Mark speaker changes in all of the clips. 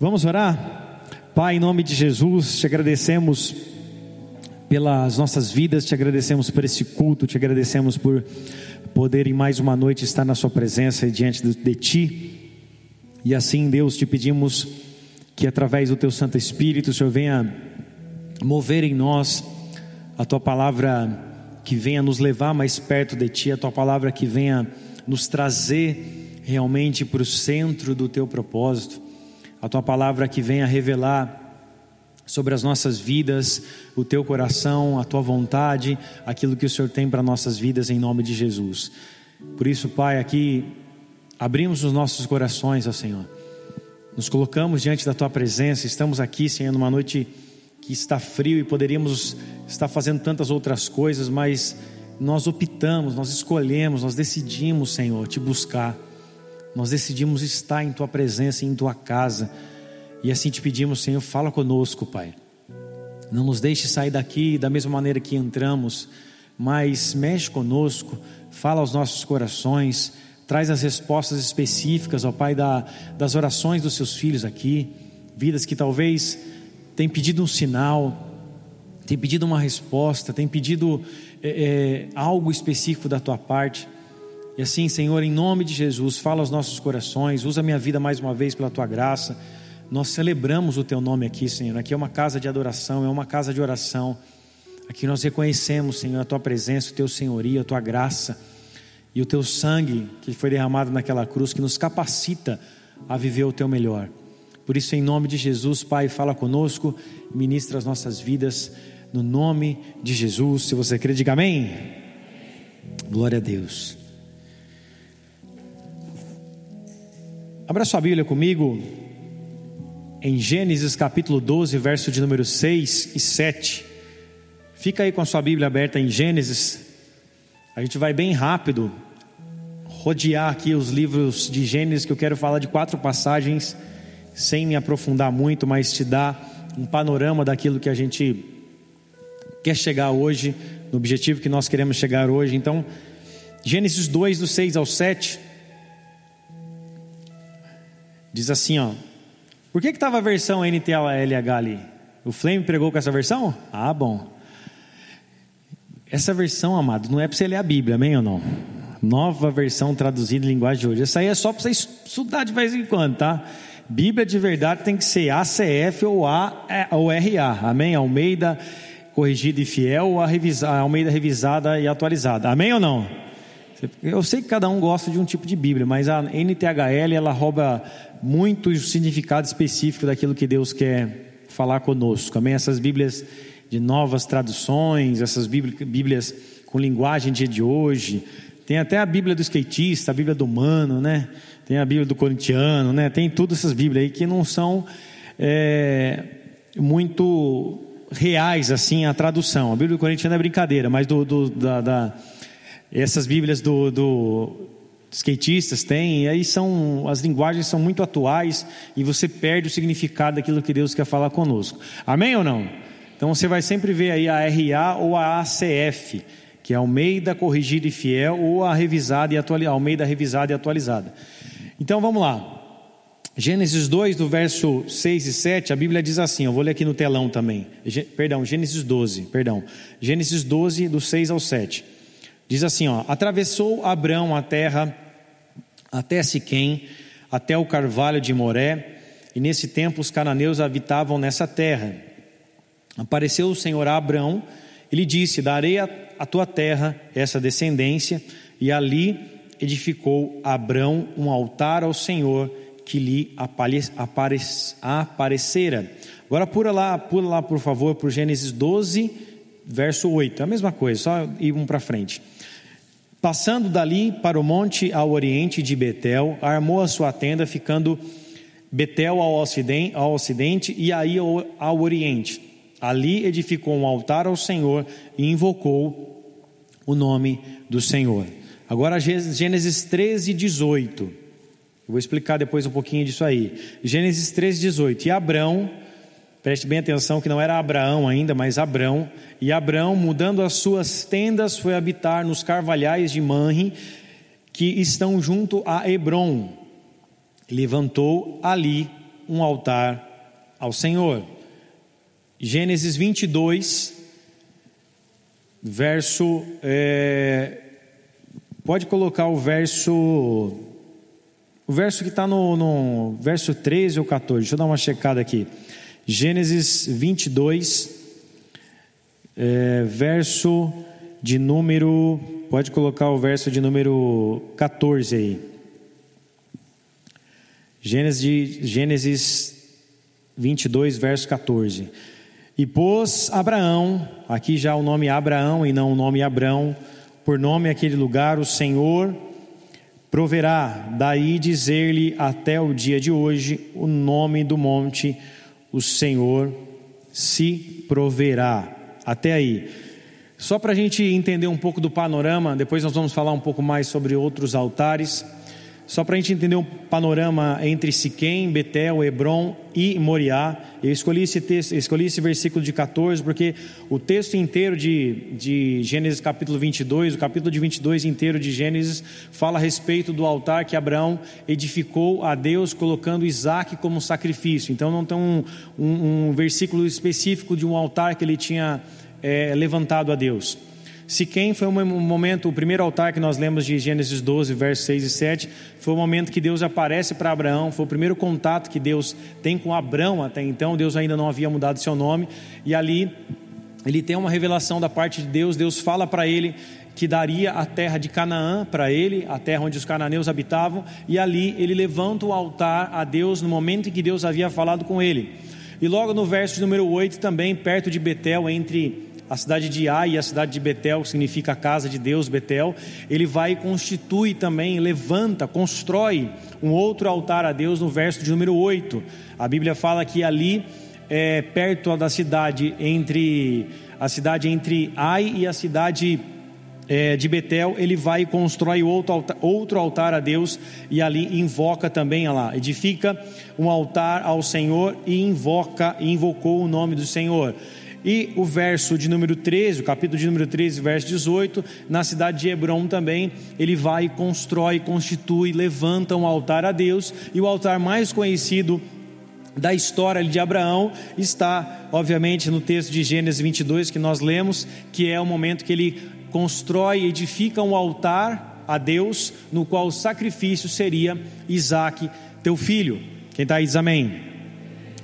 Speaker 1: Vamos orar? Pai, em nome de Jesus, te agradecemos pelas nossas vidas, te agradecemos por esse culto, te agradecemos por poder em mais uma noite estar na Sua presença e diante de Ti. E assim, Deus, te pedimos que através do Teu Santo Espírito, o Senhor venha mover em nós a Tua palavra que venha nos levar mais perto de Ti, a Tua palavra que venha nos trazer realmente para o centro do Teu propósito a tua palavra que venha revelar sobre as nossas vidas, o teu coração, a tua vontade, aquilo que o Senhor tem para nossas vidas em nome de Jesus. Por isso, Pai, aqui abrimos os nossos corações ao Senhor. Nos colocamos diante da tua presença, estamos aqui, Senhor, numa noite que está frio e poderíamos estar fazendo tantas outras coisas, mas nós optamos, nós escolhemos, nós decidimos, Senhor, te buscar. Nós decidimos estar em tua presença, em tua casa. E assim te pedimos, Senhor, fala conosco, Pai. Não nos deixe sair daqui da mesma maneira que entramos, mas mexe conosco, fala aos nossos corações, traz as respostas específicas, ó Pai, da, das orações dos seus filhos aqui, vidas que talvez têm pedido um sinal, têm pedido uma resposta, têm pedido é, é, algo específico da tua parte. E assim, Senhor, em nome de Jesus, fala aos nossos corações, usa minha vida mais uma vez pela tua graça. Nós celebramos o teu nome aqui, Senhor. Aqui é uma casa de adoração, é uma casa de oração. Aqui nós reconhecemos, Senhor, a tua presença, o teu senhorio, a tua graça e o teu sangue que foi derramado naquela cruz que nos capacita a viver o teu melhor. Por isso, em nome de Jesus, Pai, fala conosco, ministra as nossas vidas no nome de Jesus. Se você crê, diga amém. Glória a Deus. Abra sua Bíblia comigo em Gênesis capítulo 12, verso de número 6 e 7. Fica aí com a sua Bíblia aberta em Gênesis. A gente vai bem rápido rodear aqui os livros de Gênesis, que eu quero falar de quatro passagens, sem me aprofundar muito, mas te dar um panorama daquilo que a gente quer chegar hoje, no objetivo que nós queremos chegar hoje. Então, Gênesis 2, do 6 ao 7. Diz assim, ó. Por que estava a versão NTLH ali? O Flame pregou com essa versão? Ah, bom. Essa versão, amado, não é para você ler a Bíblia, amém ou não? Nova versão traduzida em linguagem de hoje. Essa aí é só para você estudar de vez em quando, tá? Bíblia de verdade tem que ser ACF ou, A, é, ou RA, amém? Almeida corrigida e fiel ou a revisar, Almeida revisada e atualizada, amém ou não? Eu sei que cada um gosta de um tipo de Bíblia, mas a NTHL ela rouba muito o significado específico daquilo que Deus quer falar conosco. Amém? Essas Bíblias de novas traduções, essas Bíblias com linguagem dia de hoje. Tem até a Bíblia do skatista, a Bíblia do humano, né? Tem a Bíblia do corintiano, né? Tem todas essas Bíblias aí que não são é, muito reais assim a tradução. A Bíblia do corintiano é brincadeira, mas do, do da, da essas Bíblias do, do skatistas têm, e aí são as linguagens são muito atuais e você perde o significado daquilo que Deus quer falar conosco. Amém ou não? Então você vai sempre ver aí a RA ou a ACF, que é Almeida Corrigida e Fiel, ou a revisada e atualizada, Almeida revisada e atualizada. Então vamos lá. Gênesis 2, do verso 6 e 7, a Bíblia diz assim, eu vou ler aqui no telão também. Perdão, Gênesis 12, perdão. Gênesis 12, do 6 ao 7. Diz assim, ó: Atravessou Abrão a terra até Siquém, até o carvalho de Moré, e nesse tempo os cananeus habitavam nessa terra. Apareceu o Senhor a Abrão e lhe disse: Darei a, tua terra essa descendência, e ali edificou Abrão um altar ao Senhor que lhe apare, apare, aparecera. Agora pula lá, pula lá por favor para Gênesis 12, verso 8. É a mesma coisa, só ir um para frente. Passando dali para o monte ao oriente de Betel, armou a sua tenda, ficando Betel ao ocidente, ao ocidente e aí ao, ao oriente. Ali edificou um altar ao Senhor e invocou o nome do Senhor. Agora Gênesis 13, 18. Eu vou explicar depois um pouquinho disso aí. Gênesis 13, 18. E Abrão Preste bem atenção que não era Abraão ainda, mas Abrão. E Abrão, mudando as suas tendas, foi habitar nos carvalhais de Manre, que estão junto a Hebron. Levantou ali um altar ao Senhor. Gênesis 22, verso. É, pode colocar o verso. O verso que está no, no verso 13 ou 14. Deixa eu dar uma checada aqui. Gênesis 22, é, verso de número. Pode colocar o verso de número 14 aí. Gênesis, Gênesis 22, verso 14. E pôs Abraão, aqui já o nome Abraão e não o nome Abrão, por nome aquele lugar, o Senhor proverá. Daí dizer-lhe até o dia de hoje o nome do monte, o Senhor se proverá. Até aí. Só para a gente entender um pouco do panorama, depois nós vamos falar um pouco mais sobre outros altares. Só para a gente entender um panorama entre Siquém, Betel, Hebron e Moriá, eu escolhi esse, texto, escolhi esse versículo de 14 porque o texto inteiro de, de Gênesis capítulo 22, o capítulo de 22 inteiro de Gênesis, fala a respeito do altar que Abraão edificou a Deus colocando Isaac como sacrifício. Então não tem um, um, um versículo específico de um altar que ele tinha é, levantado a Deus. Siquém foi um momento, o primeiro altar que nós lemos de Gênesis 12, versos 6 e 7, foi o momento que Deus aparece para Abraão, foi o primeiro contato que Deus tem com Abraão até então, Deus ainda não havia mudado seu nome, e ali ele tem uma revelação da parte de Deus, Deus fala para ele que daria a terra de Canaã para ele, a terra onde os cananeus habitavam, e ali ele levanta o altar a Deus no momento em que Deus havia falado com ele. E logo no verso número 8, também perto de Betel, entre a cidade de Ai e a cidade de Betel, que significa a casa de Deus, Betel, ele vai e constitui também, levanta, constrói um outro altar a Deus no verso de número 8. A Bíblia fala que ali, é, perto da cidade, entre a cidade entre Ai e a cidade é, de Betel, ele vai e constrói outro altar, outro altar a Deus e ali invoca também, lá, edifica um altar ao Senhor e invoca, invocou o nome do Senhor. E o verso de número 13, o capítulo de número 13, verso 18, na cidade de Hebron também, ele vai, constrói, constitui, levanta um altar a Deus, e o altar mais conhecido da história de Abraão está, obviamente, no texto de Gênesis 22 que nós lemos, que é o momento que ele constrói, edifica um altar a Deus, no qual o sacrifício seria Isaac, teu filho. Quem está aí diz amém.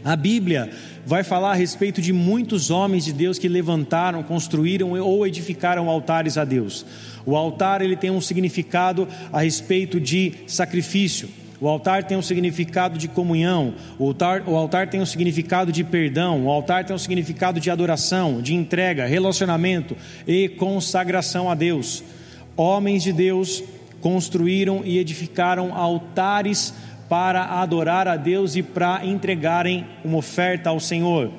Speaker 1: A Bíblia vai falar a respeito de muitos homens de Deus que levantaram, construíram ou edificaram altares a Deus. O altar ele tem um significado a respeito de sacrifício. O altar tem um significado de comunhão, o altar, o altar tem um significado de perdão, o altar tem um significado de adoração, de entrega, relacionamento e consagração a Deus. Homens de Deus construíram e edificaram altares para adorar a Deus e para entregarem uma oferta ao Senhor.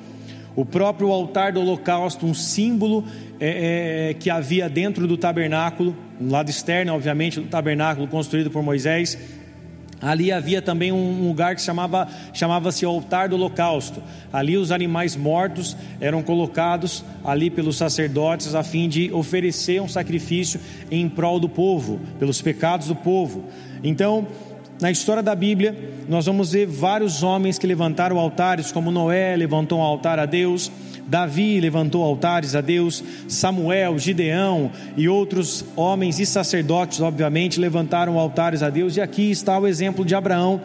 Speaker 1: O próprio altar do holocausto, um símbolo é, é, que havia dentro do tabernáculo, no lado externo, obviamente, do tabernáculo construído por Moisés. Ali havia também um lugar que chamava chamava-se altar do holocausto. Ali os animais mortos eram colocados ali pelos sacerdotes a fim de oferecer um sacrifício em prol do povo, pelos pecados do povo. Então, na história da Bíblia, nós vamos ver vários homens que levantaram altares, como Noé levantou um altar a Deus, Davi levantou altares a Deus, Samuel, Gideão e outros homens e sacerdotes, obviamente, levantaram altares a Deus, e aqui está o exemplo de Abraão,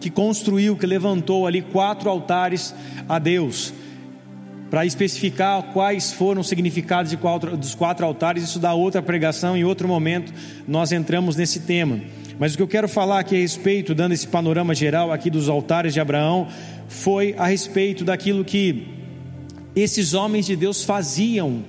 Speaker 1: que construiu, que levantou ali quatro altares a Deus. Para especificar quais foram os significados de quatro, dos quatro altares, isso dá outra pregação, em outro momento nós entramos nesse tema. Mas o que eu quero falar aqui a respeito, dando esse panorama geral aqui dos altares de Abraão, foi a respeito daquilo que esses homens de Deus faziam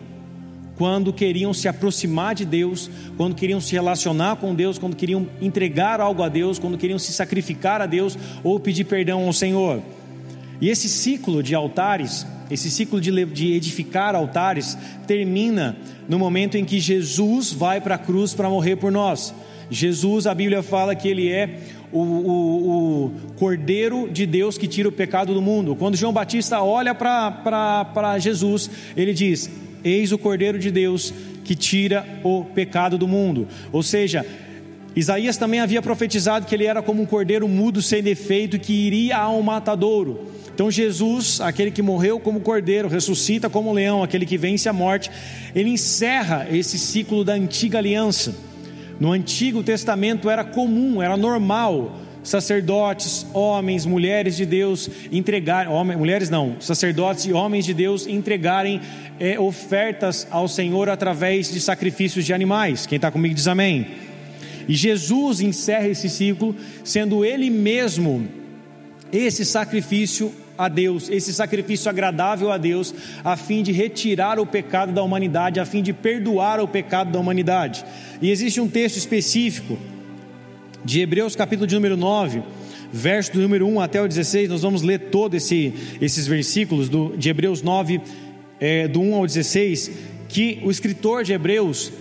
Speaker 1: quando queriam se aproximar de Deus, quando queriam se relacionar com Deus, quando queriam entregar algo a Deus, quando queriam se sacrificar a Deus ou pedir perdão ao Senhor. E esse ciclo de altares, esse ciclo de, edificar altares, termina no momento em que Jesus vai para a cruz para morrer por nós. Jesus, a Bíblia fala que ele é o, o, o, Cordeiro de Deus que tira o pecado do mundo. Quando João Batista olha para Jesus, ele diz: Eis o Cordeiro de Deus que tira o pecado do mundo. Ou seja, Isaías também havia profetizado que ele era como um cordeiro mudo sem defeito que iria ao matadouro. Então Jesus, aquele que morreu como cordeiro, ressuscita como leão, aquele que vence a morte, ele encerra esse ciclo da antiga aliança. No Antigo Testamento era comum, era normal sacerdotes, homens, mulheres de Deus entregarem, mulheres não, sacerdotes e homens de Deus entregarem é, ofertas ao Senhor através de sacrifícios de animais. Quem está comigo diz amém. E Jesus encerra esse ciclo, sendo Ele mesmo esse sacrifício a Deus, esse sacrifício agradável a Deus, a fim de retirar o pecado da humanidade, a fim de perdoar o pecado da humanidade. E existe um texto específico de Hebreus, capítulo de número 9, verso do número 1 até o 16, nós vamos ler todos esse, esses versículos do, de Hebreus 9, é, do 1 ao 16, que o escritor de Hebreus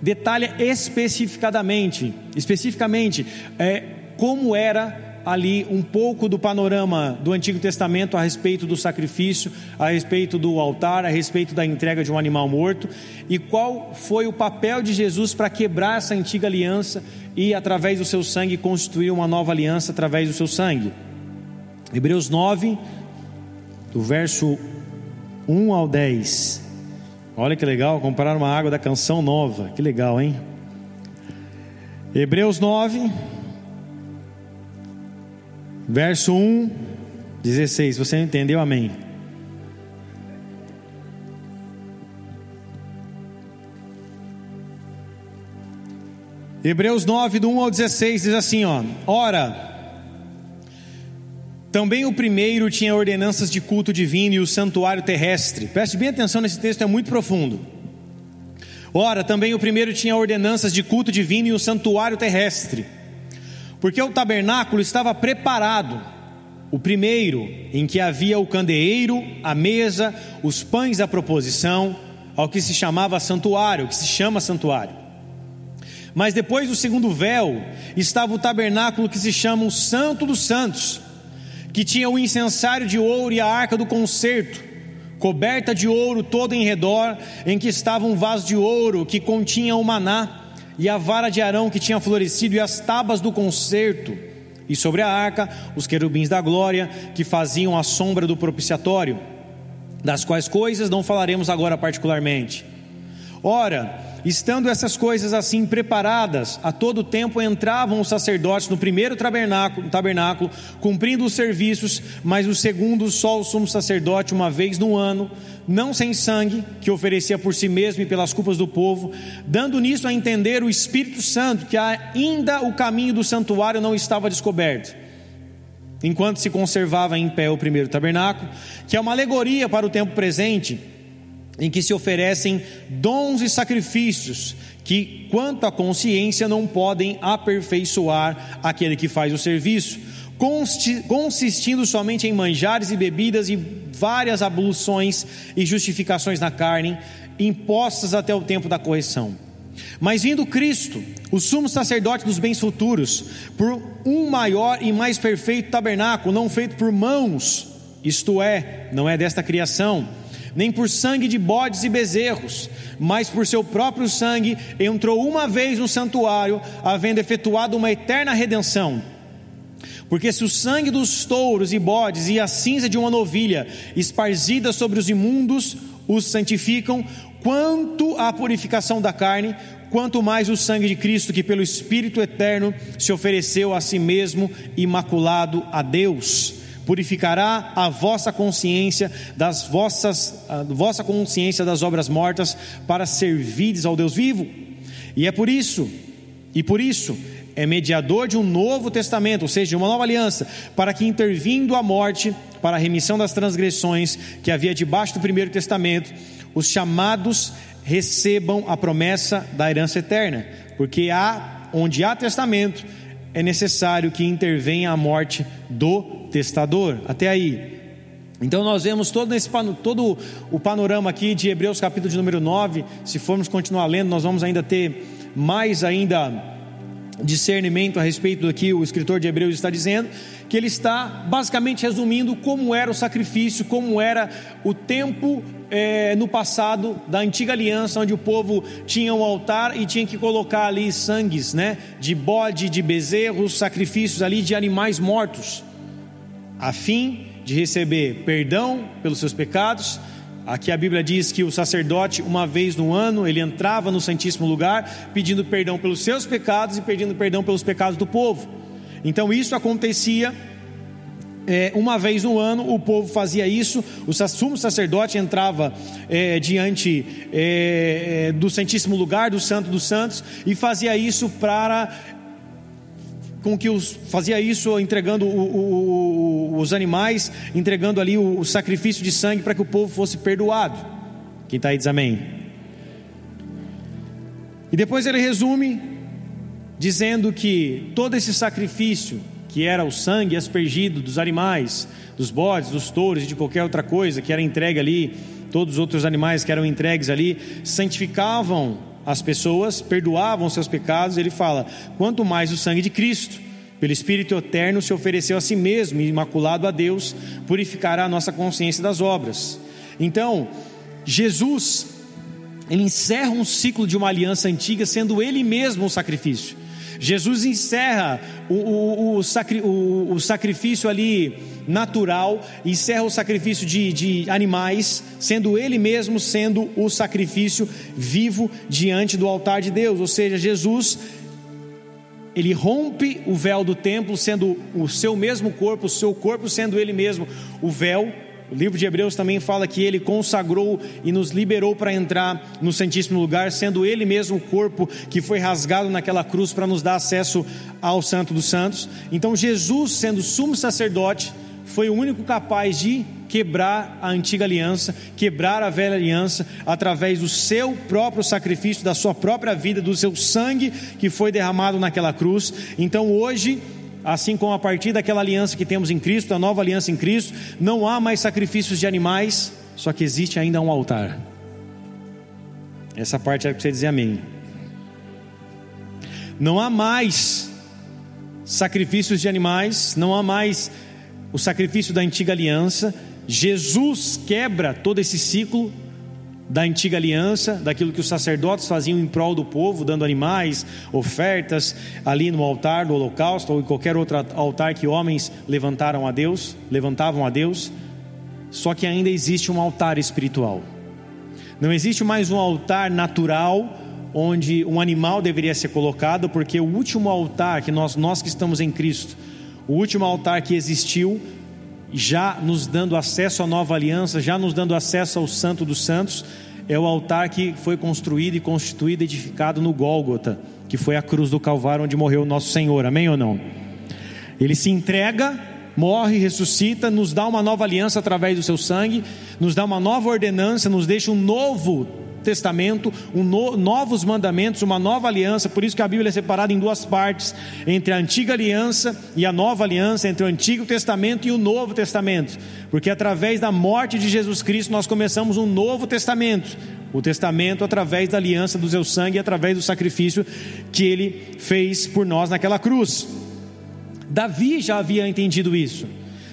Speaker 1: detalha especificadamente, especificamente, é, como era ali um pouco do panorama do Antigo Testamento a respeito do sacrifício, a respeito do altar, a respeito da entrega de um animal morto e qual foi o papel de Jesus para quebrar essa antiga aliança e, através do seu sangue, constituir uma nova aliança através do seu sangue. Hebreus 9, do verso 1 ao 10. Olha que legal, comparar uma água da canção nova. Que legal, hein? Hebreus 9, Verso 1, 16. Você entendeu? Amém. Hebreus 9, do 1 ao 16, diz assim: ó, Ora, também o primeiro tinha ordenanças de culto divino e o santuário terrestre. Preste bem atenção nesse texto, é muito profundo. Ora, também o primeiro tinha ordenanças de culto divino e o santuário terrestre porque o tabernáculo estava preparado, o primeiro, em que havia o candeeiro, a mesa, os pães da proposição, ao que se chamava santuário, que se chama santuário. Mas depois do segundo véu estava o tabernáculo que se chama o Santo dos Santos, que tinha o incensário de ouro e a arca do concerto, coberta de ouro todo em redor, em que estava um vaso de ouro que continha o maná e a vara de Arão que tinha florescido, e as tábuas do concerto, e sobre a arca os querubins da glória que faziam a sombra do propiciatório, das quais coisas não falaremos agora particularmente. Ora, Estando essas coisas assim preparadas, a todo tempo entravam os sacerdotes no primeiro tabernáculo, tabernáculo, cumprindo os serviços, mas o segundo só o sumo sacerdote uma vez no ano, não sem sangue, que oferecia por si mesmo e pelas culpas do povo, dando nisso a entender o Espírito Santo que ainda o caminho do santuário não estava descoberto. Enquanto se conservava em pé o primeiro tabernáculo, que é uma alegoria para o tempo presente, em que se oferecem dons e sacrifícios que, quanto à consciência, não podem aperfeiçoar aquele que faz o serviço, consistindo somente em manjares e bebidas e várias abluções e justificações na carne, impostas até o tempo da correção. Mas vindo Cristo, o sumo sacerdote dos bens futuros, por um maior e mais perfeito tabernáculo, não feito por mãos, isto é, não é desta criação, nem por sangue de bodes e bezerros, mas por seu próprio sangue entrou uma vez no santuário, havendo efetuado uma eterna redenção. Porque se o sangue dos touros e bodes e a cinza de uma novilha, esparzida sobre os imundos, os santificam, quanto à purificação da carne, quanto mais o sangue de Cristo, que pelo Espírito eterno se ofereceu a si mesmo, imaculado a Deus purificará a vossa consciência das vossas a vossa consciência das obras mortas para servires ao Deus vivo. E é por isso, e por isso é mediador de um novo testamento, ou seja, de uma nova aliança, para que intervindo a morte para a remissão das transgressões que havia debaixo do primeiro testamento, os chamados recebam a promessa da herança eterna, porque há onde há testamento é necessário que intervenha a morte do testador. Até aí. Então nós vemos todo, esse, todo o panorama aqui de Hebreus capítulo de número 9. Se formos continuar lendo, nós vamos ainda ter mais ainda discernimento a respeito do que o escritor de Hebreus está dizendo, que ele está basicamente resumindo como era o sacrifício, como era o tempo é, no passado da antiga aliança, onde o povo tinha um altar e tinha que colocar ali sangues, né, de bode, de bezerros, sacrifícios ali de animais mortos, a fim de receber perdão pelos seus pecados Aqui a Bíblia diz que o sacerdote, uma vez no ano, ele entrava no Santíssimo Lugar pedindo perdão pelos seus pecados e pedindo perdão pelos pecados do povo. Então isso acontecia é, uma vez no ano, o povo fazia isso, o sumo sacerdote entrava é, diante é, é, do Santíssimo Lugar, do Santo dos Santos, e fazia isso para com que os, fazia isso entregando o, o, os animais, entregando ali o, o sacrifício de sangue para que o povo fosse perdoado. Quem está aí diz amém. E depois ele resume dizendo que todo esse sacrifício, que era o sangue aspergido dos animais, dos bodes, dos touros e de qualquer outra coisa que era entregue ali, todos os outros animais que eram entregues ali, santificavam as pessoas, perdoavam seus pecados, ele fala: quanto mais o sangue de Cristo, pelo Espírito eterno, se ofereceu a si mesmo, imaculado a Deus, purificará a nossa consciência das obras. Então, Jesus, ele encerra um ciclo de uma aliança antiga, sendo ele mesmo o sacrifício. Jesus encerra o, o, o, sacri, o, sacrifício ali natural, encerra o sacrifício de, de animais, sendo ele mesmo sendo o sacrifício vivo diante do altar de Deus. Ou seja, Jesus ele rompe o véu do templo, sendo o seu mesmo corpo, o seu corpo sendo ele mesmo o véu. O livro de Hebreus também fala que ele consagrou e nos liberou para entrar no Santíssimo Lugar, sendo ele mesmo o corpo que foi rasgado naquela cruz para nos dar acesso ao Santo dos Santos. Então, Jesus, sendo sumo sacerdote, foi o único capaz de quebrar a antiga aliança, quebrar a velha aliança, através do seu próprio sacrifício, da sua própria vida, do seu sangue que foi derramado naquela cruz. Então hoje, assim como a partir daquela aliança que temos em Cristo, a nova aliança em Cristo, não há mais sacrifícios de animais, só que existe ainda um altar. Essa parte é para você dizer amém. Não há mais sacrifícios de animais, não há mais o sacrifício da antiga aliança, Jesus quebra todo esse ciclo da antiga aliança, daquilo que os sacerdotes faziam em prol do povo, dando animais, ofertas ali no altar do holocausto ou em qualquer outro altar que homens levantaram a Deus, levantavam a Deus. Só que ainda existe um altar espiritual. Não existe mais um altar natural onde um animal deveria ser colocado, porque o último altar que nós nós que estamos em Cristo, o último altar que existiu já nos dando acesso à nova aliança, já nos dando acesso ao Santo dos Santos, é o altar que foi construído e constituído, edificado no Gólgota, que foi a cruz do Calvário onde morreu o nosso Senhor, amém ou não? Ele se entrega, morre, ressuscita, nos dá uma nova aliança através do seu sangue, nos dá uma nova ordenança, nos deixa um novo Testamento, um no, novos mandamentos, uma nova aliança. Por isso que a Bíblia é separada em duas partes: entre a antiga aliança e a nova aliança, entre o Antigo Testamento e o Novo Testamento. Porque através da morte de Jesus Cristo nós começamos um novo testamento. O testamento através da aliança do seu sangue através do sacrifício que ele fez por nós naquela cruz. Davi já havia entendido isso.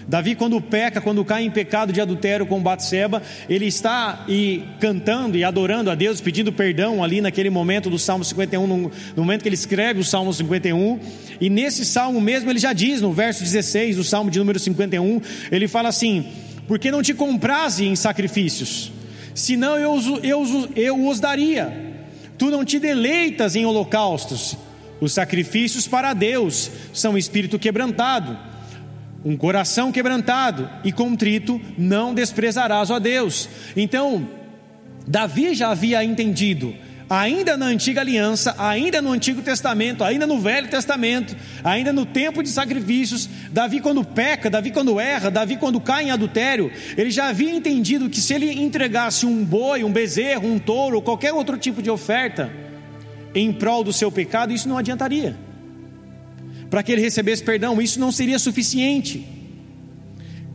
Speaker 1: Davi, quando peca, quando cai em pecado de adultério com Batseba, ele está e cantando e adorando a Deus, pedindo perdão ali naquele momento do Salmo 51, no, momento que ele escreve o Salmo 51. E nesse salmo mesmo ele já diz, no verso 16 do Salmo de número 51, ele fala assim: Porque não te compraze em sacrifícios, senão eu, eu, eu os daria. Tu não te deleitas em holocaustos. Os sacrifícios para Deus são espírito quebrantado um coração quebrantado e contrito não desprezarás a Deus. Então, Davi já havia entendido, ainda na antiga aliança, ainda no Antigo Testamento, ainda no Velho Testamento, ainda no tempo de sacrifícios, Davi quando peca, Davi quando erra, Davi quando cai em adultério, ele já havia entendido que se ele entregasse um boi, um bezerro, um touro, ou qualquer outro tipo de oferta em prol do seu pecado, isso não adiantaria para que ele recebesse perdão, isso não seria suficiente.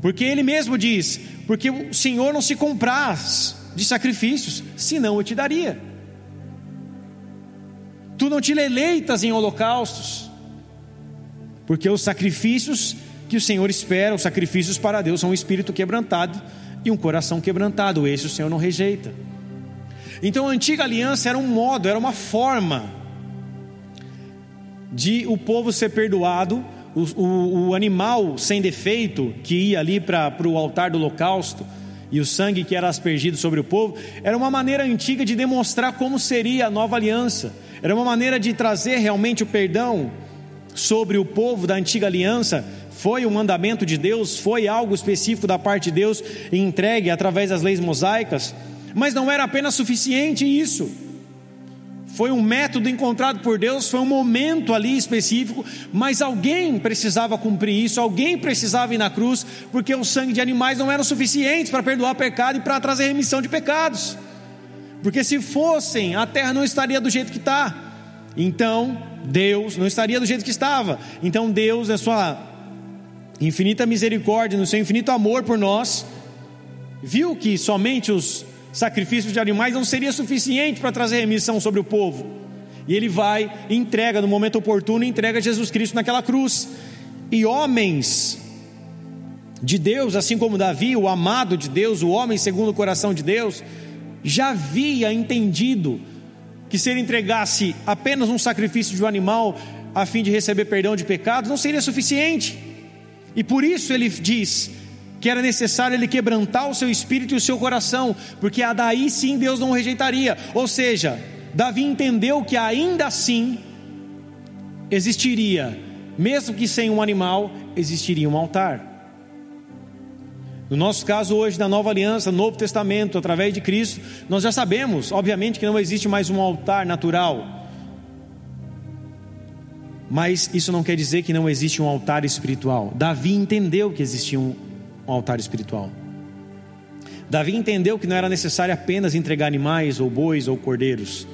Speaker 1: Porque ele mesmo diz: Porque o Senhor não se compraz de sacrifícios, senão eu te daria. Tu não te eleitas em holocaustos, porque os sacrifícios que o Senhor espera, os sacrifícios para Deus, são um espírito quebrantado e um coração quebrantado. Esse o Senhor não rejeita. Então a antiga aliança era um modo, era uma forma de o povo ser perdoado, o, o, o animal sem defeito que ia ali para o altar do holocausto e o sangue que era aspergido sobre o povo, era uma maneira antiga de demonstrar como seria a nova aliança, era uma maneira de trazer realmente o perdão sobre o povo da antiga aliança. Foi um mandamento de Deus, foi algo específico da parte de Deus entregue através das leis mosaicas, mas não era apenas suficiente isso foi um método encontrado por Deus, foi um momento ali específico, mas alguém precisava cumprir isso, alguém precisava ir na cruz, porque o sangue de animais não era suficiente para perdoar pecado e para trazer remissão de pecados. Porque se fossem, a terra não estaria do jeito que está. Então, Deus não estaria do jeito que estava. Então, Deus, na sua infinita misericórdia, no seu infinito amor por nós, viu que somente os sacrifícios de animais não seria suficiente para trazer remissão sobre o povo. E ele vai, entrega no momento oportuno, entrega Jesus Cristo naquela cruz. E homens de Deus, assim como Davi, o amado de Deus, o homem segundo o coração de Deus, já havia entendido que se ele entregasse apenas um sacrifício de um animal a fim de receber perdão de pecados, não seria suficiente. E por isso ele diz: que era necessário ele quebrantar o seu espírito e o seu coração, porque a daí sim Deus não rejeitaria. Ou seja, Davi entendeu que ainda assim existiria, mesmo que sem um animal, existiria um altar. No nosso caso hoje, da nova aliança, Novo Testamento, através de Cristo, nós já sabemos, obviamente, que não existe mais um altar natural. Mas isso não quer dizer que não existe um altar espiritual. Davi entendeu que existia um um altar espiritual. Davi entendeu que não era necessário apenas entregar animais, ou bois, ou cordeiros.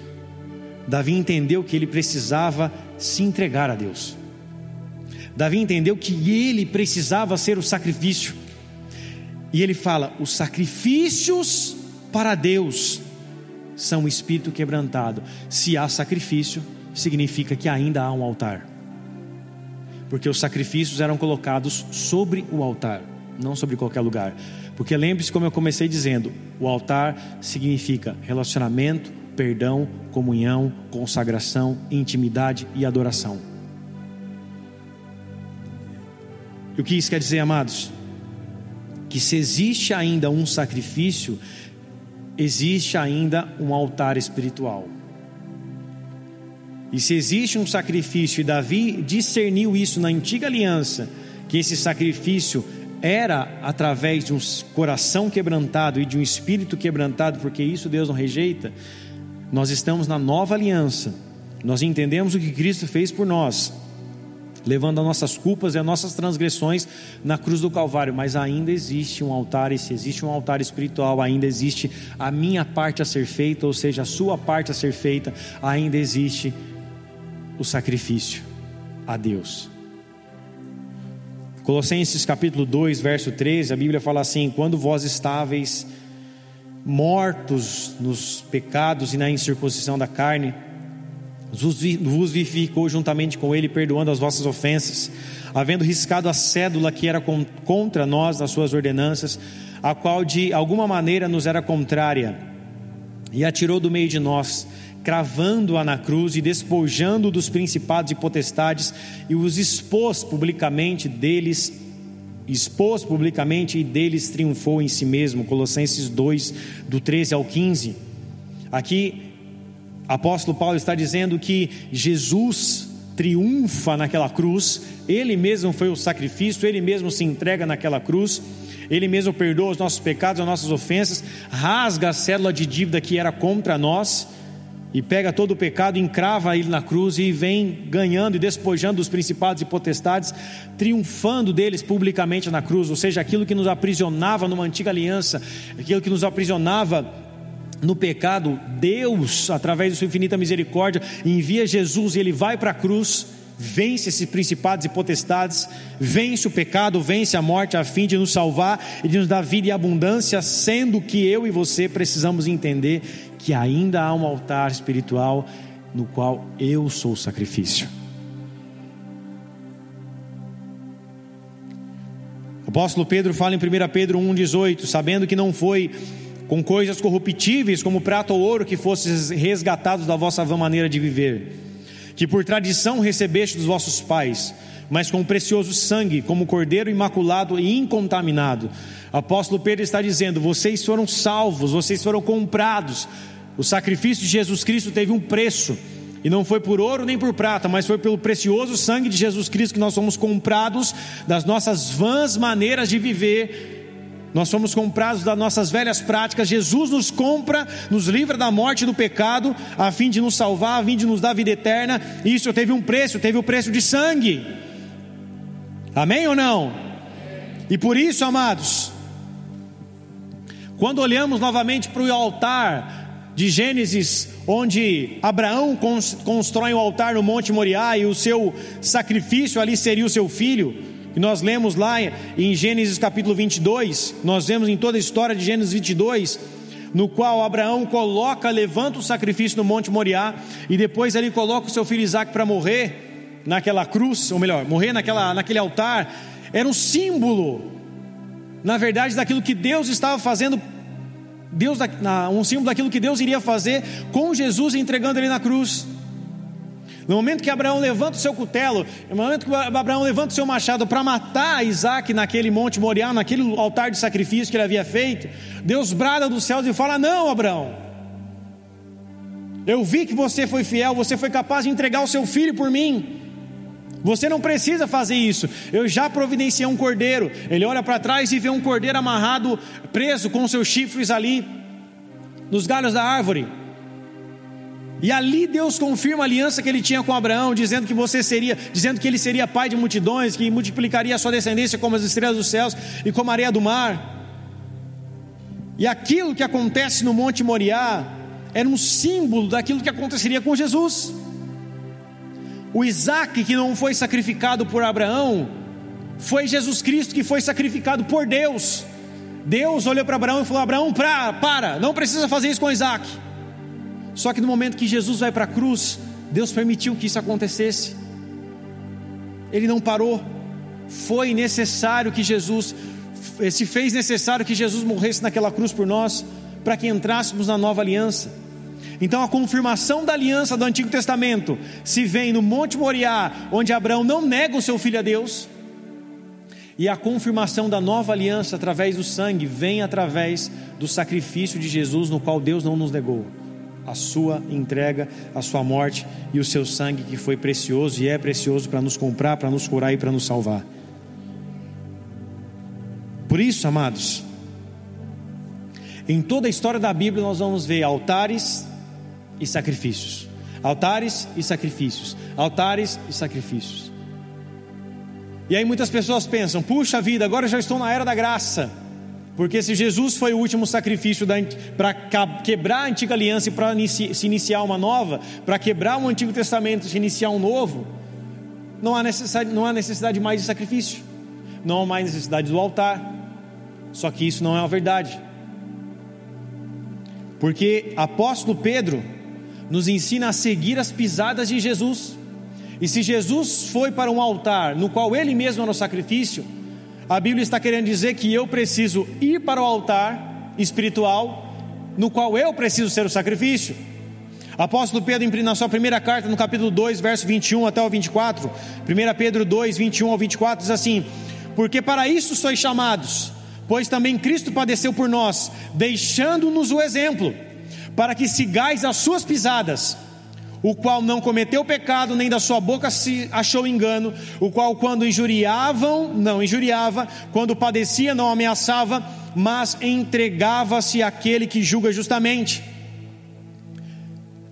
Speaker 1: Davi entendeu que ele precisava se entregar a Deus. Davi entendeu que ele precisava ser o sacrifício. E ele fala: os sacrifícios para Deus são o espírito quebrantado. Se há sacrifício, significa que ainda há um altar. Porque os sacrifícios eram colocados sobre o altar não sobre qualquer lugar. Porque lembre-se, como eu comecei dizendo, o altar significa relacionamento, perdão, comunhão, consagração, intimidade e adoração. E o que isso quer dizer, amados? Que se existe ainda um sacrifício, existe ainda um altar espiritual. E se existe um sacrifício, e Davi discerniu isso na antiga aliança, que esse sacrifício era através de um coração quebrantado e de um espírito quebrantado, porque isso Deus não rejeita. Nós estamos na nova aliança, nós entendemos o que Cristo fez por nós, levando as nossas culpas e as nossas transgressões na cruz do Calvário, mas ainda existe um altar, e se existe um altar espiritual, ainda existe a minha parte a ser feita, ou seja, a sua parte a ser feita, ainda existe o sacrifício a Deus. Colossenses capítulo 2, verso 13, a Bíblia fala assim: Quando vós estáveis mortos nos pecados e na incircuncisão da carne, vos vivificou juntamente com Ele, perdoando as vossas ofensas, havendo riscado a cédula que era contra nós nas suas ordenanças, a qual de alguma maneira nos era contrária, e atirou do meio de nós cravando-a na cruz e despojando dos principados e potestades, e os expôs publicamente deles, expôs publicamente e deles triunfou em si mesmo. Colossenses 2, do 13 ao 15. Aqui, apóstolo Paulo está dizendo que Jesus triunfa naquela cruz, ele mesmo foi o sacrifício, ele mesmo se entrega naquela cruz. Ele mesmo perdoa os nossos pecados, as nossas ofensas, rasga a célula de dívida que era contra nós, e pega todo o pecado, encrava ele na cruz e vem ganhando e despojando dos principados e potestades, triunfando deles publicamente na cruz, ou seja, aquilo que nos aprisionava numa antiga aliança, aquilo que nos aprisionava no pecado, Deus, através de sua infinita misericórdia, envia Jesus e ele vai para a cruz, vence esses principados e potestades, vence o pecado, vence a morte, a fim de nos salvar e de nos dar vida e abundância, sendo que eu e você precisamos entender que ainda há um altar espiritual no qual eu sou o sacrifício. O apóstolo Pedro fala em 1 Pedro 1,18: sabendo que não foi com coisas corruptíveis como prata ou ouro que fostes resgatados da vossa vã maneira de viver, que por tradição recebeste dos vossos pais, mas com precioso sangue, como cordeiro imaculado e incontaminado. Apóstolo Pedro está dizendo: vocês foram salvos, vocês foram comprados. O sacrifício de Jesus Cristo teve um preço. E não foi por ouro nem por prata, mas foi pelo precioso sangue de Jesus Cristo que nós somos comprados das nossas vãs maneiras de viver nós fomos comprados das nossas velhas práticas. Jesus nos compra, nos livra da morte e do pecado, a fim de nos salvar, a fim de nos dar vida eterna. Isso teve um preço, teve o preço de sangue. Amém ou não? E por isso, amados, quando olhamos novamente para o altar de Gênesis, onde Abraão constrói um altar no Monte Moriá e o seu sacrifício ali seria o seu filho, e nós lemos lá em Gênesis capítulo 22, nós vemos em toda a história de Gênesis 22, no qual Abraão coloca, levanta o sacrifício no Monte Moriá, e depois ele coloca o seu filho Isaac para morrer naquela cruz, ou melhor, morrer naquela, naquele altar, era um símbolo, na verdade, daquilo que Deus estava fazendo, Deus, um símbolo daquilo que Deus iria fazer com Jesus entregando ele na cruz. No momento que Abraão levanta o seu cutelo, no momento que Abraão levanta o seu machado para matar Isaac naquele monte Moriá, naquele altar de sacrifício que ele havia feito, Deus brada dos céus e fala: Não, Abraão, eu vi que você foi fiel, você foi capaz de entregar o seu filho por mim. Você não precisa fazer isso. Eu já providenciei um cordeiro. Ele olha para trás e vê um cordeiro amarrado, preso com seus chifres ali nos galhos da árvore. E ali Deus confirma a aliança que ele tinha com Abraão, dizendo que você seria, dizendo que ele seria pai de multidões, que multiplicaria a sua descendência como as estrelas dos céus e como a areia do mar. E aquilo que acontece no Monte Moriá era um símbolo daquilo que aconteceria com Jesus. O Isaac que não foi sacrificado por Abraão, foi Jesus Cristo que foi sacrificado por Deus. Deus olhou para Abraão e falou: Abraão, para, para, não precisa fazer isso com Isaac. Só que no momento que Jesus vai para a cruz, Deus permitiu que isso acontecesse. Ele não parou. Foi necessário que Jesus, se fez necessário que Jesus morresse naquela cruz por nós, para que entrássemos na nova aliança. Então a confirmação da aliança do Antigo Testamento se vem no Monte Moriá, onde Abraão não nega o seu filho a Deus, e a confirmação da nova aliança através do sangue vem através do sacrifício de Jesus, no qual Deus não nos negou a sua entrega, a sua morte e o seu sangue que foi precioso e é precioso para nos comprar, para nos curar e para nos salvar. Por isso, amados, em toda a história da Bíblia nós vamos ver altares e sacrifícios. Altares e sacrifícios. Altares e sacrifícios. E aí muitas pessoas pensam: puxa vida, agora já estou na era da graça. Porque se Jesus foi o último sacrifício para quebrar a antiga aliança e para se iniciar uma nova, para quebrar o Antigo Testamento e se iniciar um novo, não há, necessidade, não há necessidade mais de sacrifício, não há mais necessidade do altar. Só que isso não é a verdade. Porque apóstolo Pedro nos ensina a seguir as pisadas de Jesus. E se Jesus foi para um altar no qual ele mesmo era o sacrifício, a Bíblia está querendo dizer que eu preciso ir para o altar espiritual, no qual eu preciso ser o sacrifício. Apóstolo Pedro, na sua primeira carta, no capítulo 2, verso 21 até o 24, 1 Pedro 2, 21 ao 24, diz assim: Porque para isso sois chamados, pois também Cristo padeceu por nós, deixando-nos o exemplo, para que sigais as suas pisadas o qual não cometeu pecado, nem da sua boca se achou engano, o qual, quando injuriavam, não injuriava, quando padecia, não ameaçava, mas entregava-se àquele que julga justamente,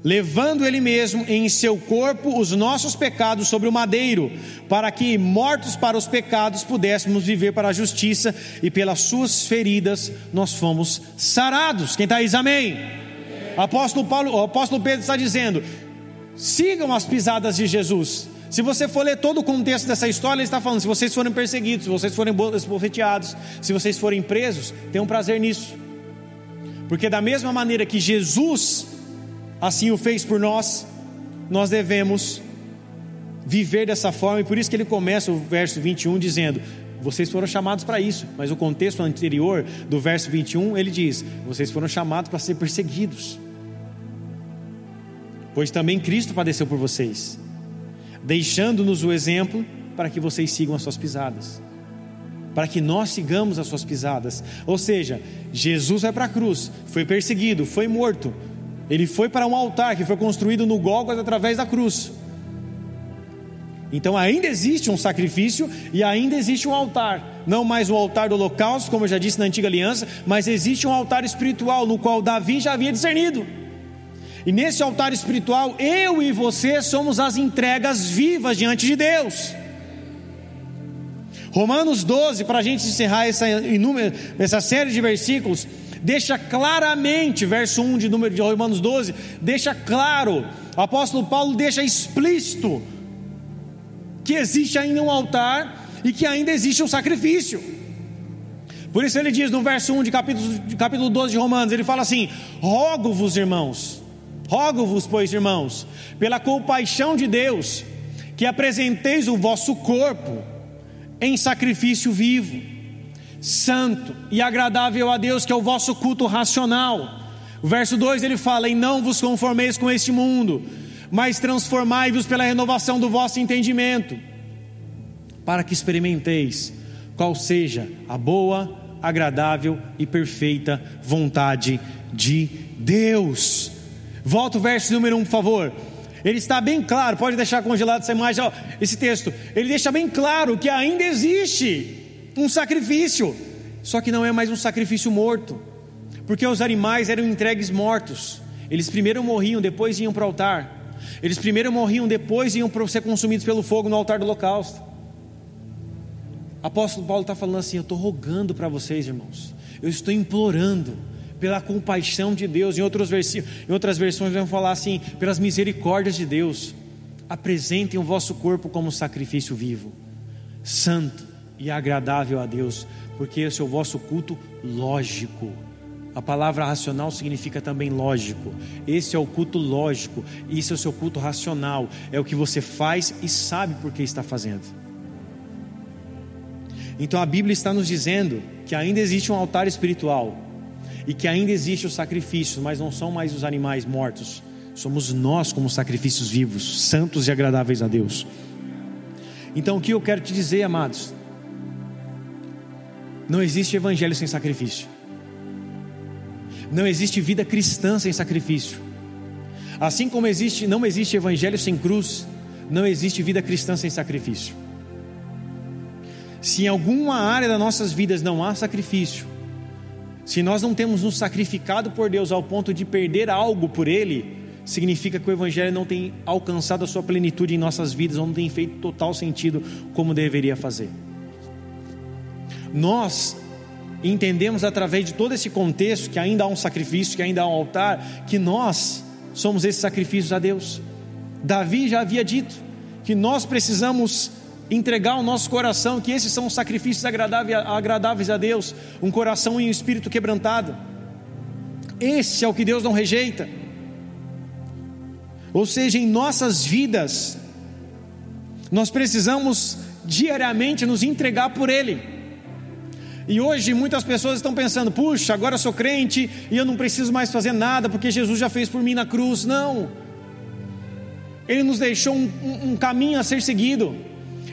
Speaker 1: levando ele mesmo em seu corpo os nossos pecados sobre o madeiro, para que, mortos para os pecados, pudéssemos viver para a justiça, e pelas suas feridas nós fomos sarados. Quem está aí, amém? Apóstolo, Paulo, apóstolo Pedro está dizendo: Sigam as pisadas de Jesus. Se você for ler todo o contexto dessa história, ele está falando: se vocês forem perseguidos, se vocês forem esbofeteados, se vocês forem presos, tenham prazer nisso. Porque, da mesma maneira que Jesus assim o fez por nós, nós devemos viver dessa forma, e por isso que ele começa o verso 21 dizendo: Vocês foram chamados para isso, mas o contexto anterior do verso 21 ele diz: Vocês foram chamados para ser perseguidos, pois também Cristo padeceu por vocês, deixando-nos o exemplo para que vocês sigam as suas pisadas. Para que nós sigamos as suas pisadas. Ou seja, Jesus vai para a cruz, foi perseguido, foi morto. Ele foi para um altar que foi construído no Gólgota através da cruz. Então ainda existe um sacrifício e ainda existe um altar. Não mais o altar do holocausto, como eu já disse na antiga aliança, mas existe um altar espiritual no qual Davi já havia discernido. E nesse altar espiritual, eu e você somos as entregas vivas diante de Deus. Romanos 12, para a gente encerrar essa, inúmero, essa série de versículos, deixa claramente, verso 1 de, número, de Romanos 12, deixa claro, o apóstolo Paulo deixa explícito que existe ainda um altar e que ainda existe um sacrifício. Por isso ele diz no verso 1 de capítulo, de capítulo 12 de Romanos: ele fala assim: Rogo-vos, irmãos, rogo-vos, pois, irmãos, pela compaixão de Deus, que apresenteis o vosso corpo em sacrifício vivo, santo e agradável a Deus, que é o vosso culto racional. Verso 2 ele fala: E não vos conformeis com este mundo mas transformai-vos pela renovação do vosso entendimento, para que experimenteis qual seja a boa, agradável e perfeita vontade de Deus. Volta o verso número 1, um, por favor. Ele está bem claro, pode deixar congelado essa imagem, ó, esse texto. Ele deixa bem claro que ainda existe um sacrifício, só que não é mais um sacrifício morto, porque os animais eram entregues mortos. Eles primeiro morriam, depois iam para o altar. Eles primeiro morriam, depois iam ser consumidos pelo fogo no altar do holocausto. Apóstolo Paulo está falando assim: Eu estou rogando para vocês, irmãos. Eu estou implorando pela compaixão de Deus. Em, outros em outras versões, vão falar assim: pelas misericórdias de Deus. Apresentem o vosso corpo como sacrifício vivo, santo e agradável a Deus, porque esse é o vosso culto lógico. A palavra racional significa também lógico. Esse é o culto lógico, isso é o seu culto racional, é o que você faz e sabe por que está fazendo. Então a Bíblia está nos dizendo que ainda existe um altar espiritual e que ainda existe o sacrifício, mas não são mais os animais mortos, somos nós como sacrifícios vivos, santos e agradáveis a Deus. Então o que eu quero te dizer, amados? Não existe evangelho sem sacrifício. Não existe vida cristã sem sacrifício. Assim como existe, não existe evangelho sem cruz, não existe vida cristã sem sacrifício. Se em alguma área das nossas vidas não há sacrifício, se nós não temos nos sacrificado por Deus ao ponto de perder algo por Ele, significa que o Evangelho não tem alcançado a sua plenitude em nossas vidas, ou não tem feito total sentido como deveria fazer. Nós e entendemos através de todo esse contexto que ainda há um sacrifício, que ainda há um altar, que nós somos esses sacrifícios a Deus. Davi já havia dito que nós precisamos entregar o nosso coração, que esses são os sacrifícios agradáveis a Deus, um coração e um espírito quebrantado. Esse é o que Deus não rejeita. Ou seja, em nossas vidas, nós precisamos diariamente nos entregar por Ele. E hoje muitas pessoas estão pensando: puxa, agora eu sou crente e eu não preciso mais fazer nada porque Jesus já fez por mim na cruz. Não, Ele nos deixou um, um, caminho a ser seguido.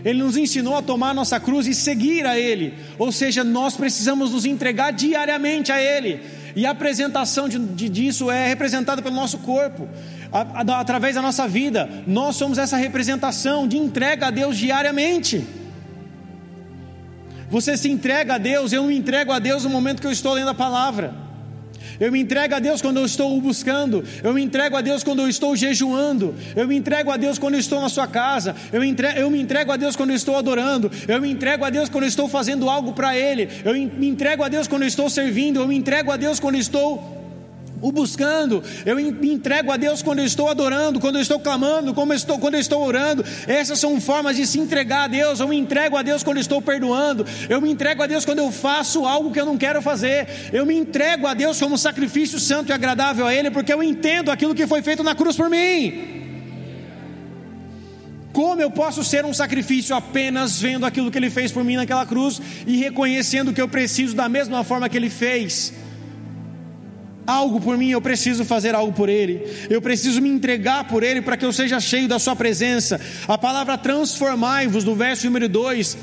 Speaker 1: Ele nos ensinou a tomar a nossa cruz e seguir a Ele. Ou seja, nós precisamos nos entregar diariamente a Ele. E a apresentação de, de, disso é representada pelo nosso corpo, a, a, através da nossa vida. Nós somos essa representação de entrega a Deus diariamente. Você se entrega a Deus, eu me entrego a Deus no momento que eu estou lendo a palavra. Eu me entrego a Deus quando eu estou o buscando. Eu me entrego a Deus quando eu estou jejuando. Eu me entrego a Deus quando eu estou na sua casa. Eu, entrego, eu me entrego a Deus quando eu estou adorando. Eu me entrego a Deus quando eu estou fazendo algo para Ele. Eu me entrego a Deus quando eu estou servindo. Eu me entrego a Deus quando eu estou o buscando, eu me entrego a Deus quando eu estou adorando, quando eu estou clamando, quando eu estou, quando eu estou orando. Essas são formas de se entregar a Deus. Eu me entrego a Deus quando eu estou perdoando, eu me entrego a Deus quando eu faço algo que eu não quero fazer. Eu me entrego a Deus como sacrifício santo e agradável a Ele, porque eu entendo aquilo que foi feito na cruz por mim. Como eu posso ser um sacrifício apenas vendo aquilo que ele fez por mim naquela cruz e reconhecendo que eu preciso da mesma forma que ele fez? Algo por mim, eu preciso fazer algo por ele. Eu preciso me entregar por ele para que eu seja cheio da sua presença. A palavra transformai-vos no verso número 2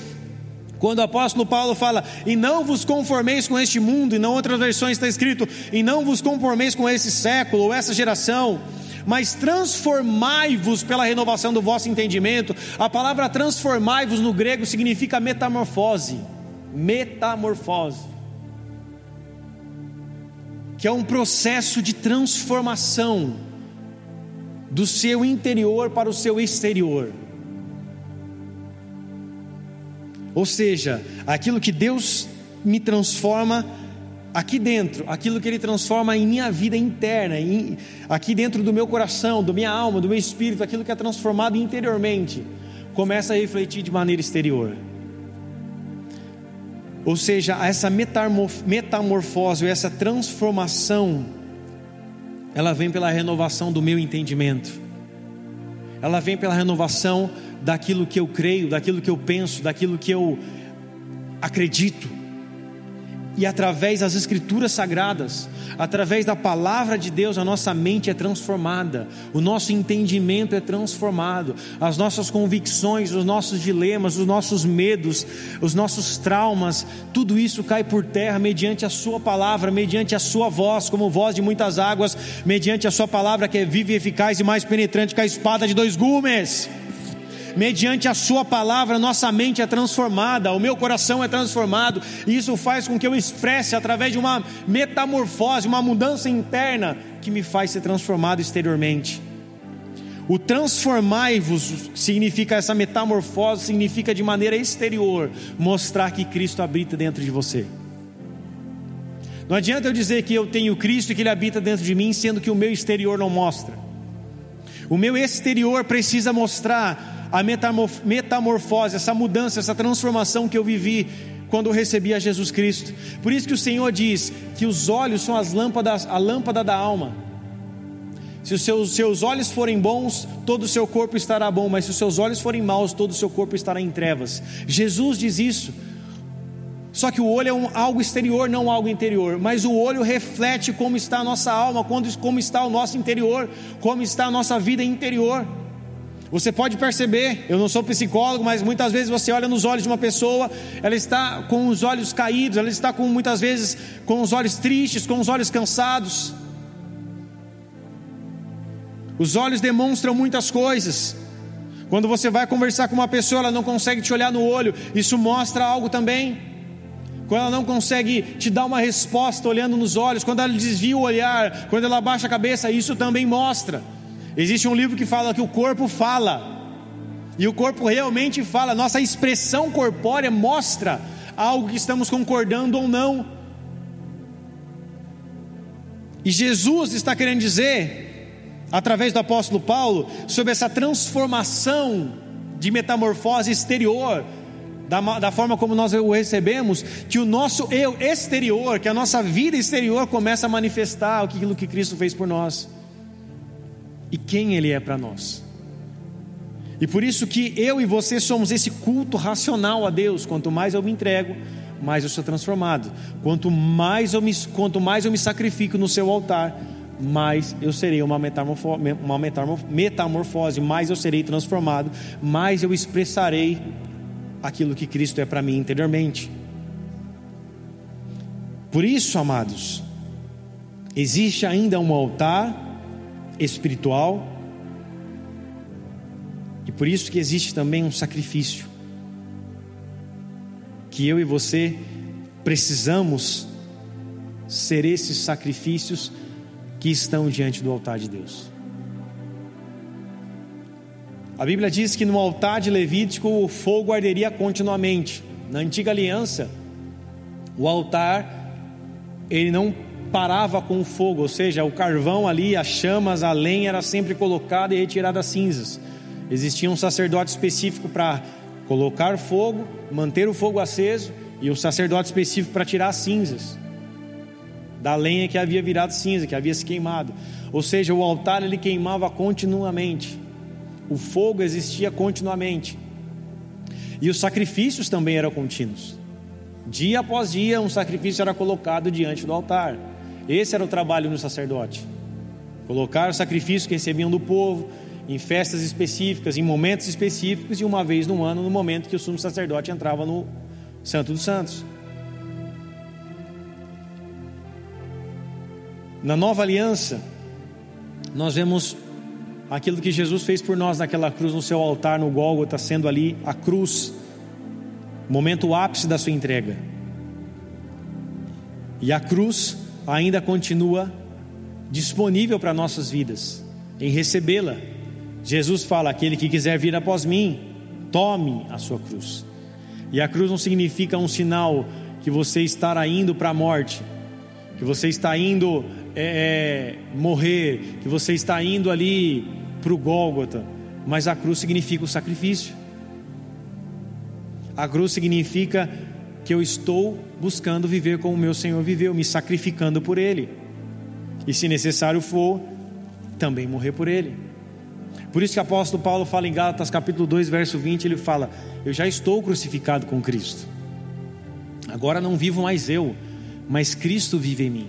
Speaker 1: quando o apóstolo Paulo fala, e não vos conformeis com este mundo, e não outras versões está escrito, e não vos conformeis com esse século ou essa geração, mas transformai-vos pela renovação do vosso entendimento. A palavra transformai-vos no grego significa metamorfose. Metamorfose. Que é um processo de transformação do seu interior para o seu exterior. Ou seja, aquilo que Deus me transforma aqui dentro, aquilo que Ele transforma em minha vida interna, em, aqui dentro do meu coração, da minha alma, do meu espírito, aquilo que é transformado interiormente, começa a refletir de maneira exterior. Ou seja, essa metamorfose, essa transformação, ela vem pela renovação do meu entendimento, ela vem pela renovação daquilo que eu creio, daquilo que eu penso, daquilo que eu acredito. E através das Escrituras Sagradas, através da palavra de Deus, a nossa mente é transformada, o nosso entendimento é transformado, as nossas convicções, os nossos dilemas, os nossos medos, os nossos traumas, tudo isso cai por terra mediante a Sua palavra, mediante a Sua voz, como voz de muitas águas, mediante a Sua palavra que é viva e eficaz e mais penetrante que a espada de dois gumes mediante a Sua palavra, nossa mente é transformada, o meu coração é transformado, e isso faz com que eu expresse através de uma metamorfose, uma mudança interna que me faz ser transformado exteriormente. O transformai-vos significa essa metamorfose, significa de maneira exterior mostrar que Cristo habita dentro de você. Não adianta eu dizer que eu tenho Cristo e que Ele habita dentro de mim, sendo que o meu exterior não mostra. O meu exterior precisa mostrar a metamorfose, essa mudança, essa transformação que eu vivi quando eu recebi a Jesus Cristo. Por isso que o Senhor diz que os olhos são as lâmpadas, a lâmpada da alma. Se os seus, seus olhos forem bons, todo o seu corpo estará bom, mas se os seus olhos forem maus, todo o seu corpo estará em trevas. Jesus diz isso. Só que o olho é um, algo exterior, não algo interior. Mas o olho reflete como está a nossa alma, como está o nosso interior, como está a nossa vida interior. Você pode perceber, eu não sou psicólogo, mas muitas vezes você olha nos olhos de uma pessoa, ela está com os olhos caídos, ela está com muitas vezes com os olhos tristes, com os olhos cansados. Os olhos demonstram muitas coisas. Quando você vai conversar com uma pessoa, ela não consegue te olhar no olho, isso mostra algo também. Quando ela não consegue te dar uma resposta olhando nos olhos, quando ela desvia o olhar, quando ela abaixa a cabeça, isso também mostra. Existe um livro que fala que o corpo fala, e o corpo realmente fala, nossa expressão corpórea mostra algo que estamos concordando ou não. E Jesus está querendo dizer, através do apóstolo Paulo, sobre essa transformação de metamorfose exterior, da, da, forma como nós o recebemos, que o nosso eu exterior, que a nossa vida exterior começa a manifestar aquilo que Cristo fez por nós e quem Ele é para nós. E por isso que eu e você somos esse culto racional a Deus. Quanto mais eu me entrego, mais eu sou transformado. Quanto mais eu me, quanto mais eu me sacrifico no seu altar, mais eu serei uma, metamorfo, uma metamorfose, mais eu serei transformado, mais eu expressarei aquilo que Cristo é para mim interiormente. Por isso, amados, existe ainda um altar espiritual. E por isso que existe também um sacrifício. Que eu e você precisamos ser esses sacrifícios que estão diante do altar de Deus. A Bíblia diz que no altar de Levítico o fogo arderia continuamente. Na antiga aliança, o altar ele não parava com o fogo, ou seja, o carvão ali, as chamas, a lenha era sempre colocada e retirada as cinzas. Existia um sacerdote específico para colocar fogo, manter o fogo aceso e um sacerdote específico para tirar as cinzas da lenha que havia virado cinza, que havia se queimado. Ou seja, o altar ele queimava continuamente. o fogo existia continuamente. E os sacrifícios também eram contínuos. Dia após dia, um sacrifício era colocado diante do altar. Esse era o trabalho do sacerdote. Colocar o sacrifício que recebiam do povo em festas específicas, em momentos específicos e uma vez no ano, no momento que o sumo sacerdote entrava no Santo dos Santos. Na nova aliança, nós vemos aquilo que Jesus fez por nós naquela cruz, no seu altar, no Gólgota, sendo ali a cruz, momento ápice da sua entrega. E a cruz ainda continua disponível para nossas vidas, em recebê-la. Jesus fala: aquele que quiser vir após mim, tome a sua cruz. E a cruz não significa um sinal que você estará indo para a morte, que você está indo é, é, morrer, que você está indo ali para o Gólgota, mas a cruz significa o sacrifício. A cruz significa que eu estou buscando viver como o meu Senhor viveu, me sacrificando por Ele, e se necessário for, também morrer por Ele. Por isso que o apóstolo Paulo fala em Gálatas capítulo 2, verso 20, ele fala: Eu já estou crucificado com Cristo. Agora não vivo mais eu, mas Cristo vive em mim.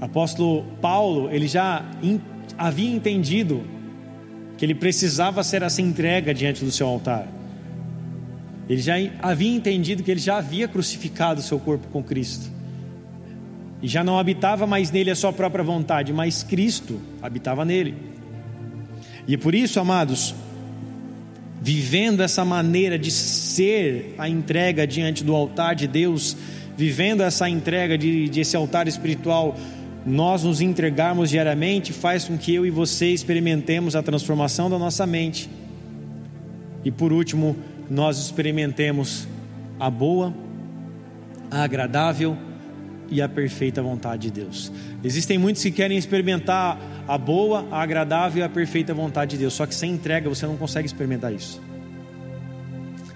Speaker 1: Apóstolo Paulo, ele já havia entendido que ele precisava ser essa entrega diante do seu altar. Ele já havia entendido que ele já havia crucificado seu corpo com Cristo. E já não habitava mais nele a sua própria vontade, mas Cristo habitava nele. E por isso, amados, vivendo essa maneira de ser a entrega diante do altar de Deus, vivendo essa entrega de, de esse altar espiritual nós nos entregarmos diariamente faz com que eu e você experimentemos a transformação da nossa mente. E por último, nós experimentemos a boa, a agradável e a perfeita vontade de Deus. Existem muitos que querem experimentar a boa, a agradável e a perfeita vontade de Deus, só que sem entrega você não consegue experimentar isso.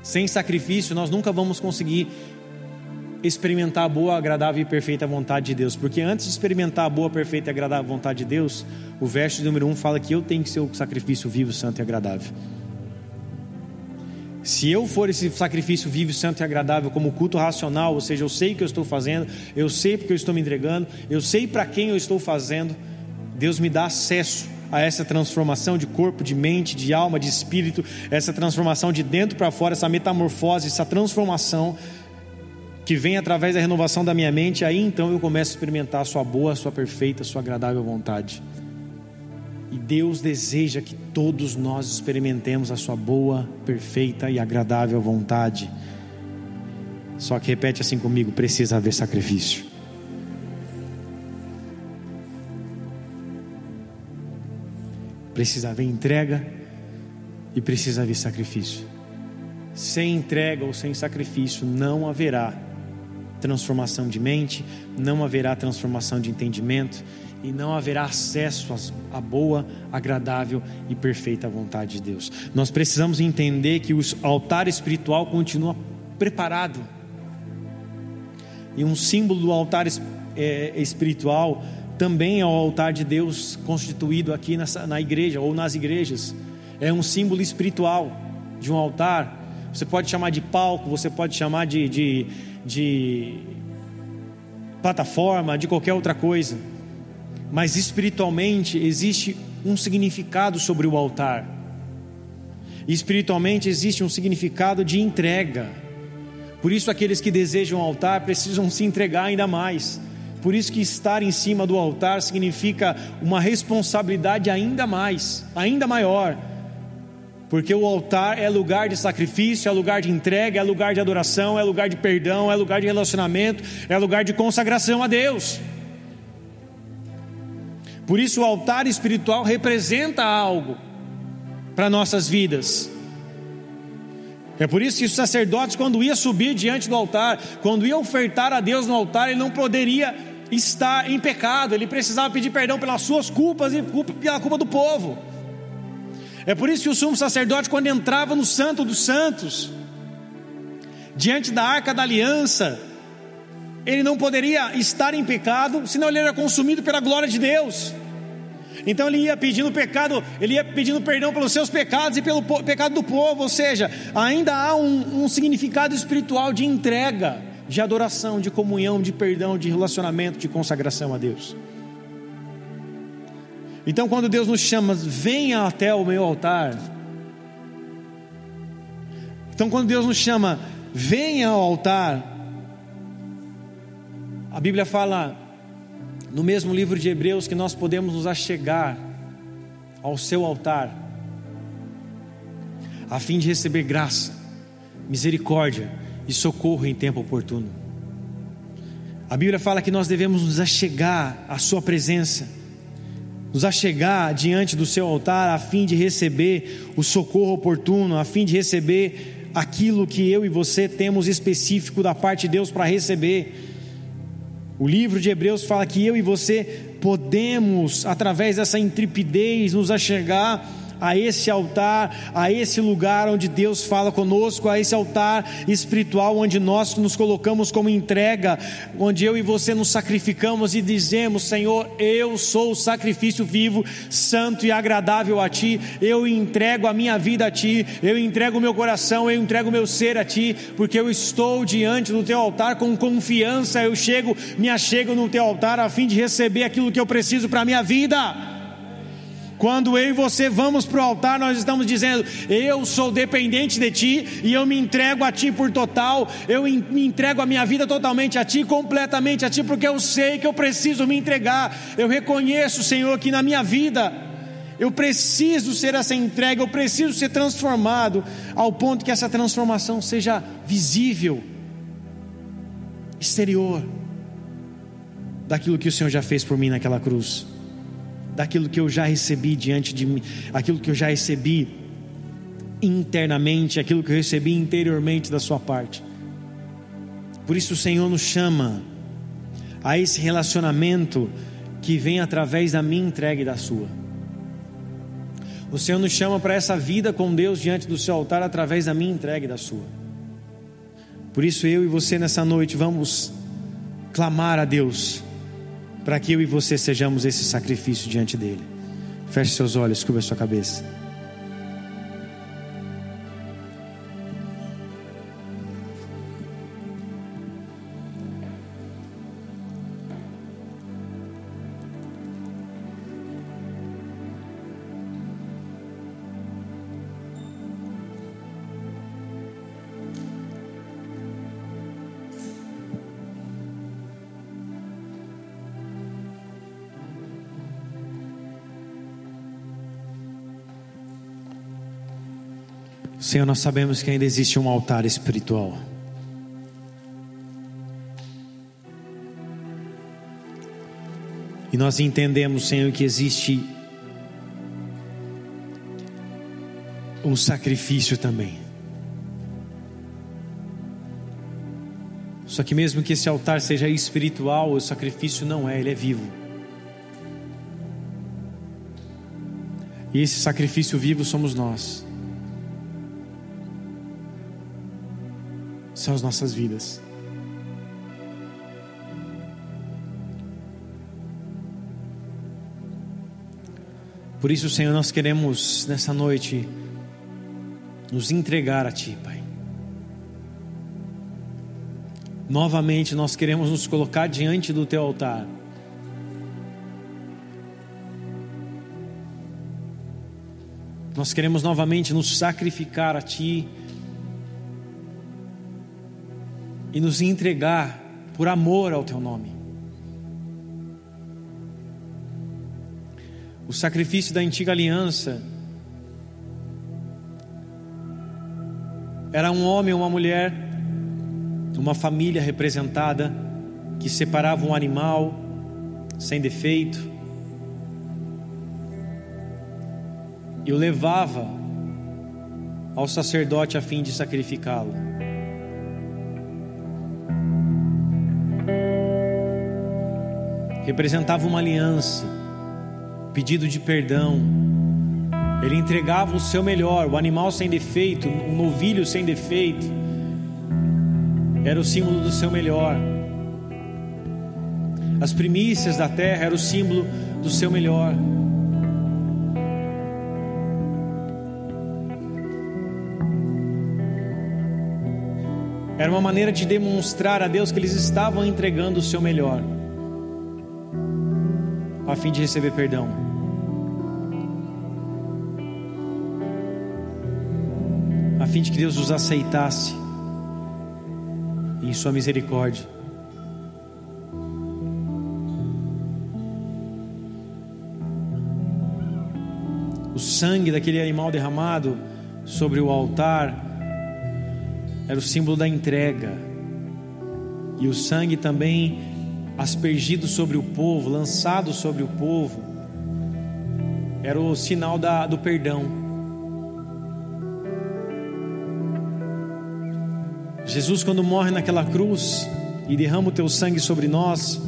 Speaker 1: Sem sacrifício, nós nunca vamos conseguir experimentar a boa, agradável e perfeita vontade de Deus. Porque antes de experimentar a boa, perfeita e agradável vontade de Deus, o verso número 1 um fala que eu tenho que ser o sacrifício vivo, santo e agradável. Se eu for esse sacrifício vivo, santo e agradável, como culto racional, ou seja, eu sei o que eu estou fazendo, eu sei porque eu estou me entregando, eu sei para quem eu estou fazendo, Deus me dá acesso a essa transformação de corpo, de mente, de alma, de espírito, essa transformação de dentro para fora, essa metamorfose, essa transformação que vem através da renovação da minha mente, aí então eu começo a experimentar a sua boa, a sua perfeita, a sua agradável vontade. E Deus deseja que todos nós experimentemos a sua boa, perfeita e agradável vontade. Só que repete assim comigo: precisa haver sacrifício. Precisa haver entrega e precisa haver sacrifício. Sem entrega ou sem sacrifício não haverá transformação de mente, não haverá transformação de entendimento e não haverá acesso à boa, agradável e perfeita vontade de Deus. Nós precisamos entender que o altar espiritual continua preparado. E um símbolo do altar é, espiritual também é o altar de Deus constituído aqui nessa, na igreja ou nas igrejas. É um símbolo espiritual de um altar. Você pode chamar de palco, você pode chamar de, de de plataforma, de qualquer outra coisa. Mas espiritualmente existe um significado sobre o altar. espiritualmente existe um significado de entrega. Por isso aqueles que desejam o altar precisam se entregar ainda mais. Por isso que estar em cima do altar significa uma responsabilidade ainda mais, ainda maior porque o altar é lugar de sacrifício, é lugar de entrega, é lugar de adoração, é lugar de perdão, é lugar de relacionamento, é lugar de consagração a Deus. Por isso, o altar espiritual representa algo para nossas vidas. É por isso que os sacerdotes, quando ia subir diante do altar, quando ia ofertar a Deus no altar, ele não poderia estar em pecado, ele precisava pedir perdão pelas suas culpas e pela culpa do povo. É por isso que o sumo sacerdote, quando entrava no Santo dos Santos, diante da arca da aliança, ele não poderia estar em pecado, senão ele era consumido pela glória de Deus. Então ele ia pedindo pecado, ele ia pedindo perdão pelos seus pecados e pelo pecado do povo, ou seja, ainda há um, um significado espiritual de entrega, de adoração, de comunhão, de perdão, de relacionamento, de consagração a Deus. Então, quando Deus nos chama, venha até o meu altar. Então, quando Deus nos chama, venha ao altar. A Bíblia fala no mesmo livro de Hebreus que nós podemos nos achegar ao seu altar, a fim de receber graça, misericórdia e socorro em tempo oportuno. A Bíblia fala que nós devemos nos achegar à Sua presença, nos achegar diante do Seu altar, a fim de receber o socorro oportuno, a fim de receber aquilo que eu e você temos específico da parte de Deus para receber. O livro de Hebreus fala que eu e você podemos, através dessa intrepidez, nos achegar a esse altar, a esse lugar onde Deus fala conosco, a esse altar espiritual onde nós nos colocamos como entrega, onde eu e você nos sacrificamos e dizemos: Senhor, eu sou o sacrifício vivo, santo e agradável a Ti, eu entrego a minha vida a Ti, eu entrego o meu coração, eu entrego o meu ser a Ti, porque eu estou diante do Teu altar com confiança, eu chego, me achego no Teu altar a fim de receber aquilo que eu preciso para a minha vida. Quando eu e você vamos para o altar, nós estamos dizendo: Eu sou dependente de Ti e eu me entrego a Ti por total, eu me entrego a minha vida totalmente a Ti, completamente a Ti, porque eu sei que eu preciso me entregar. Eu reconheço, Senhor, que na minha vida eu preciso ser essa entrega, eu preciso ser transformado ao ponto que essa transformação seja visível, exterior, daquilo que o Senhor já fez por mim naquela cruz daquilo que eu já recebi diante de mim, aquilo que eu já recebi internamente, aquilo que eu recebi interiormente da Sua parte. Por isso o Senhor nos chama a esse relacionamento que vem através da minha entrega e da Sua. O Senhor nos chama para essa vida com Deus diante do Seu altar através da minha entrega e da Sua. Por isso eu e você nessa noite vamos clamar a Deus para que eu e você sejamos esse sacrifício diante dele. Feche seus olhos, cubra sua cabeça. Senhor, nós sabemos que ainda existe um altar espiritual. E nós entendemos, Senhor, que existe um sacrifício também. Só que mesmo que esse altar seja espiritual, o sacrifício não é, ele é vivo. E esse sacrifício vivo somos nós. São as nossas vidas. Por isso, Senhor, nós queremos nessa noite nos entregar a Ti, Pai. Novamente, nós queremos nos colocar diante do Teu altar. Nós queremos novamente nos sacrificar a Ti e nos entregar por amor ao Teu nome. O sacrifício da antiga aliança era um homem, uma mulher, uma família representada que separava um animal sem defeito e o levava ao sacerdote a fim de sacrificá-lo. representava uma aliança, pedido de perdão. Ele entregava o seu melhor, o animal sem defeito, um novilho sem defeito. Era o símbolo do seu melhor. As primícias da terra era o símbolo do seu melhor. Era uma maneira de demonstrar a Deus que eles estavam entregando o seu melhor a fim de receber perdão. A fim de que Deus os aceitasse em Sua misericórdia. O sangue daquele animal derramado sobre o altar era o símbolo da entrega. E o sangue também aspergido sobre o povo, lançado sobre o povo, era o sinal da, do perdão. Jesus, quando morre naquela cruz e derrama o teu sangue sobre nós,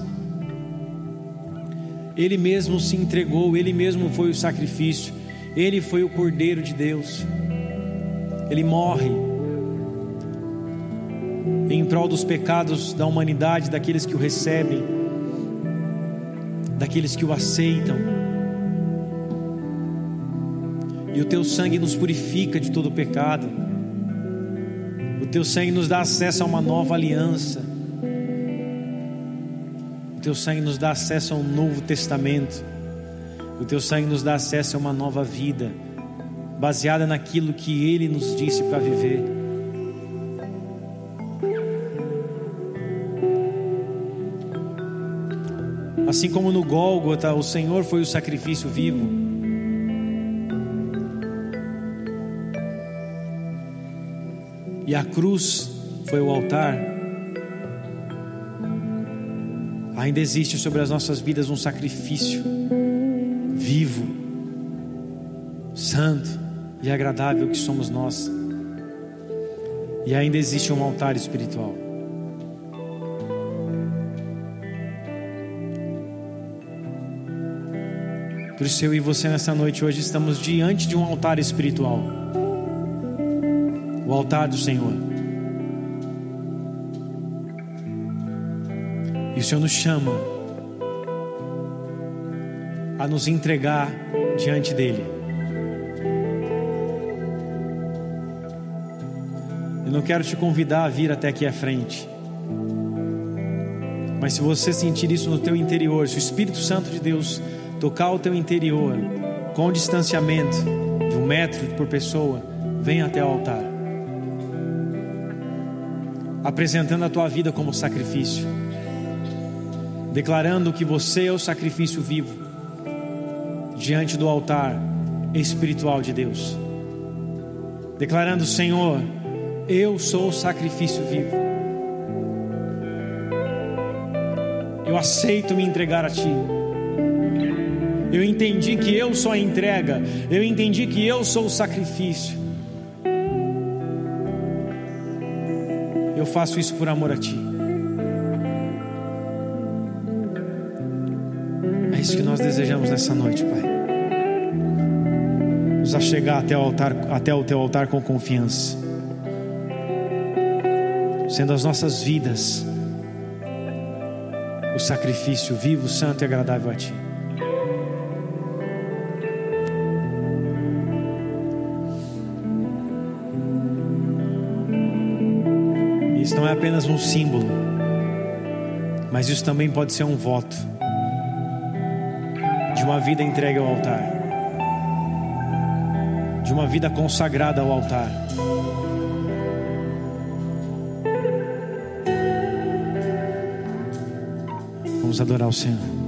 Speaker 1: ele mesmo se entregou, ele mesmo foi o sacrifício, ele foi o Cordeiro de Deus. Ele morre em prol dos pecados da humanidade, daqueles que o recebem, daqueles que o aceitam. E o teu sangue nos purifica de todo pecado. O teu sangue nos dá acesso a uma nova aliança. O teu sangue nos dá acesso a um novo testamento. O teu sangue nos dá acesso a uma nova vida, baseada naquilo que ele nos disse para viver. Assim como no Gólgota o Senhor foi o sacrifício vivo. E a cruz foi o altar. Ainda existe sobre as nossas vidas um sacrifício vivo, santo e agradável que somos nós. E ainda existe um altar espiritual. Por isso eu e você nessa noite hoje estamos diante de um altar espiritual. O altar do Senhor. E o Senhor nos chama a nos entregar diante dele. Eu não quero te convidar a vir até aqui à frente. Mas se você sentir isso no teu interior, se o Espírito Santo de Deus tocar o teu interior com distanciamento de um metro por pessoa, venha até o altar, apresentando a tua vida como sacrifício, declarando que você é o sacrifício vivo diante do altar espiritual de Deus, declarando: Senhor, eu sou o sacrifício vivo. Eu aceito me entregar a Ti. Eu entendi que eu sou a entrega. Eu entendi que eu sou o sacrifício. Eu faço isso por amor a Ti. É isso que nós desejamos nessa noite, Pai. Nos achegar até o altar, até o Teu altar com confiança, sendo as nossas vidas o sacrifício vivo, santo e agradável a Ti. Apenas um símbolo, mas isso também pode ser um voto de uma vida entregue ao altar, de uma vida consagrada ao altar. Vamos adorar o Senhor.